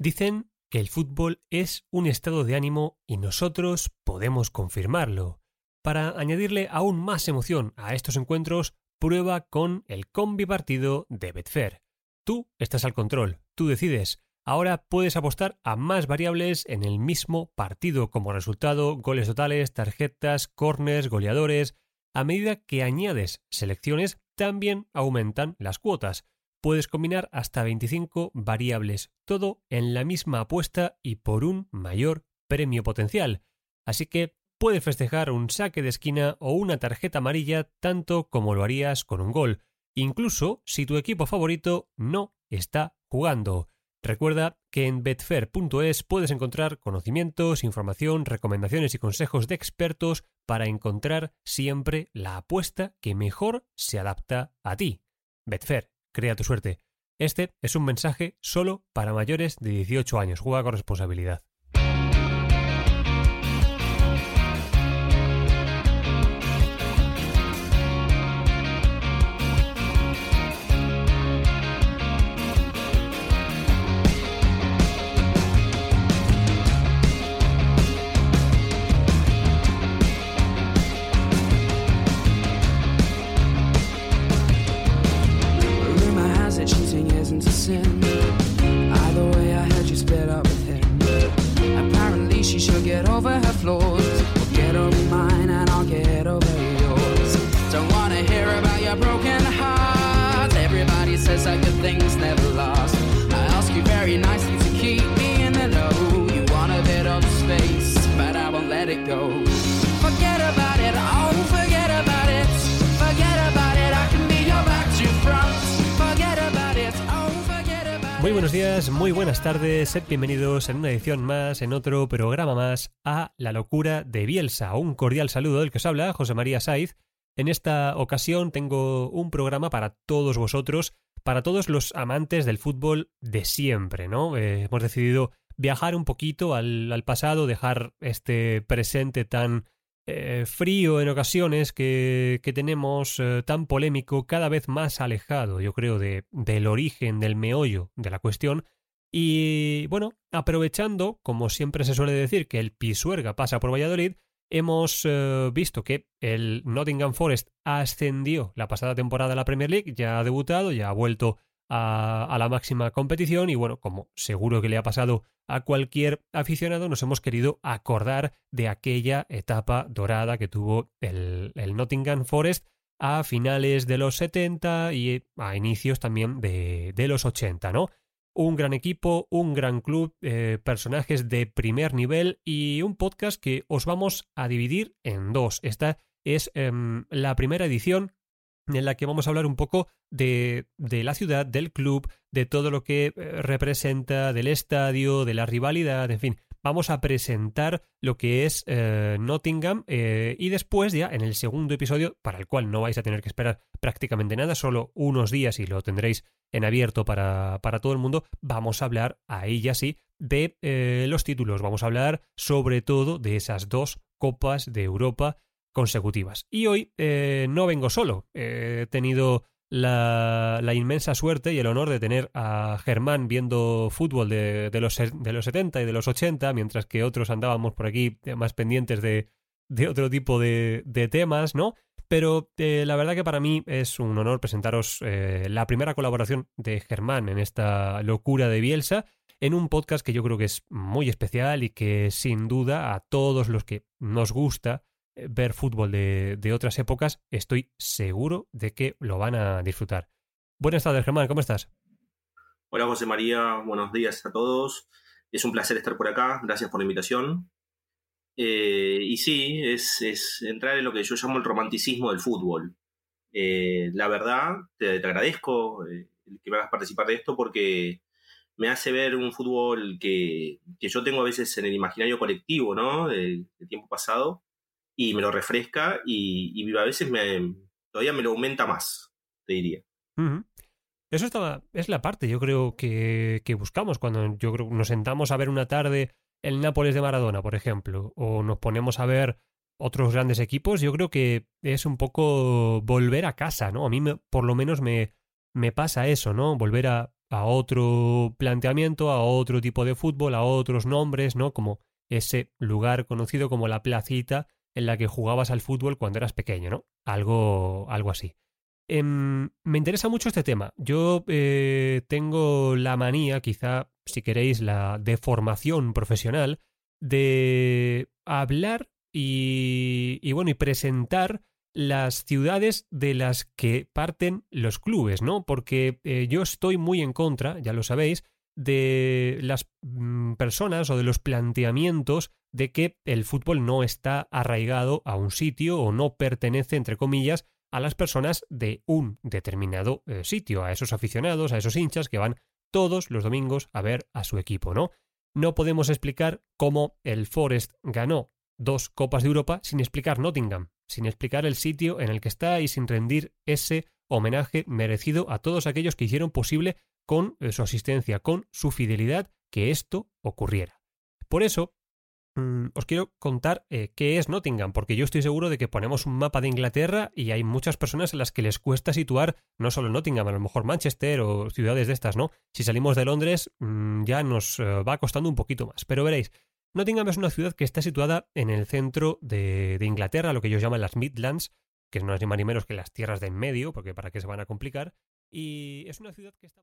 Dicen que el fútbol es un estado de ánimo y nosotros podemos confirmarlo. Para añadirle aún más emoción a estos encuentros, prueba con el combi partido de Betfair. Tú estás al control, tú decides. Ahora puedes apostar a más variables en el mismo partido como resultado, goles totales, tarjetas, corners, goleadores. A medida que añades selecciones, también aumentan las cuotas puedes combinar hasta 25 variables, todo en la misma apuesta y por un mayor premio potencial. Así que puedes festejar un saque de esquina o una tarjeta amarilla tanto como lo harías con un gol, incluso si tu equipo favorito no está jugando. Recuerda que en betfair.es puedes encontrar conocimientos, información, recomendaciones y consejos de expertos para encontrar siempre la apuesta que mejor se adapta a ti. Betfair Crea tu suerte. Este es un mensaje solo para mayores de 18 años. Juega con responsabilidad. Muy buenos días, muy buenas tardes, sed bienvenidos en una edición más, en otro programa más, a La locura de Bielsa. Un cordial saludo del que os habla, José María Saiz. En esta ocasión tengo un programa para todos vosotros, para todos los amantes del fútbol de siempre, ¿no? Eh, hemos decidido viajar un poquito al, pasado, dejar este presente tan eh, frío en ocasiones que, tenemos eh, tan polémico, cada vez más alejado, yo creo, de, del origen, del meollo de la cuestión. Y bueno, aprovechando, como siempre se suele decir, que el Pisuerga pasa por Valladolid, hemos eh, visto que el Nottingham Forest ascendió la pasada temporada a la Premier League, ya ha debutado, ya ha vuelto a, la máxima competición y bueno, como seguro que le ha pasado a cualquier aficionado, nos hemos querido acordar de aquella etapa dorada que tuvo el, Nottingham Forest a finales de los 70 y a inicios también de, los 80, ¿no? Un gran equipo, un gran club, eh, personajes de primer nivel y un podcast que os vamos a dividir en dos. Esta es em, la primera edición en la que vamos a hablar un poco de, de, la ciudad, del club, de todo lo que eh, representa, del estadio, de la rivalidad, en fin. Vamos a presentar lo que es eh, Nottingham eh, y después ya en el segundo episodio, para el cual no vais a tener que esperar prácticamente nada, solo unos días y lo tendréis en abierto para, para todo el mundo, vamos a hablar ahí ya sí de los títulos, vamos a hablar sobre todo de esas dos copas de Europa consecutivas. Y hoy eh, no vengo solo. he tenido la, inmensa suerte y el honor de tener a Germán viendo fútbol de, los, de los 70 y de los 80, mientras que otros andábamos por aquí más pendientes de, otro tipo de, temas, ¿no? Pero eh, la verdad que para mí es un honor presentaros eh, la primera colaboración de Germán en esta locura de Bielsa, en un podcast que yo creo que es muy especial y que sin duda a todos los que nos gusta eh, ver fútbol de, otras épocas, estoy seguro de que lo van a disfrutar. Buenas tardes, Germán, ¿cómo estás? Hola José María, buenos días a todos. Es un placer estar por acá, gracias por la invitación. Eh, y sí, es, entrar en lo que yo llamo el romanticismo del fútbol. Eh, la verdad, te, agradezco eh, que me hagas participar de esto porque me hace ver un fútbol que, yo tengo a veces en el imaginario colectivo, ¿no? Del, tiempo pasado, y me lo refresca y, a veces me, todavía me lo aumenta más, te diría. Eso estaba, es la parte, yo creo, que, que buscamos cuando yo creo, nos sentamos a ver una tarde el Nápoles de Maradona, por ejemplo, o nos ponemos a ver otros grandes equipos, yo creo que es un poco volver a casa, ¿no? A mí por lo menos me, me pasa eso, ¿no? Volver a, a otro planteamiento, a otro tipo de fútbol, a otros nombres, ¿no? Como ese lugar conocido como la placita en la que jugabas al fútbol cuando eras pequeño, ¿no? Algo, algo así. Em, me interesa mucho este tema. Yo eh, tengo la manía, quizá, si queréis, la deformación profesional, de hablar y, y bueno, y presentar las ciudades de las que parten los clubes, ¿no? Porque eh, yo estoy muy en contra, ya lo sabéis, de las mm, personas o de los planteamientos de que el fútbol no está arraigado a un sitio o no pertenece, entre comillas, a las personas de un determinado eh, sitio, a esos aficionados, a esos hinchas que van todos los domingos a ver a su equipo, ¿no? No podemos explicar cómo el Forest ganó dos Copas de Europa sin explicar Nottingham, sin explicar el sitio en el que está y sin rendir ese homenaje merecido a todos aquellos que hicieron posible con eh, su asistencia, con su fidelidad, que esto ocurriera. Por eso, mm, os quiero contar eh, qué es Nottingham, porque yo estoy seguro de que ponemos un mapa de Inglaterra y hay muchas personas a las que les cuesta situar no solo Nottingham, a lo mejor Manchester o ciudades de estas, ¿no? Si salimos de Londres mm, ya nos eh, va costando un poquito más. Pero veréis, Nottingham es una ciudad que está situada en el centro de, Inglaterra, lo que ellos llaman las Midlands, que no es ni más ni menos que las tierras de en medio, porque para qué se van a complicar, y es una ciudad que está...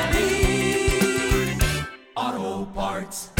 hearts.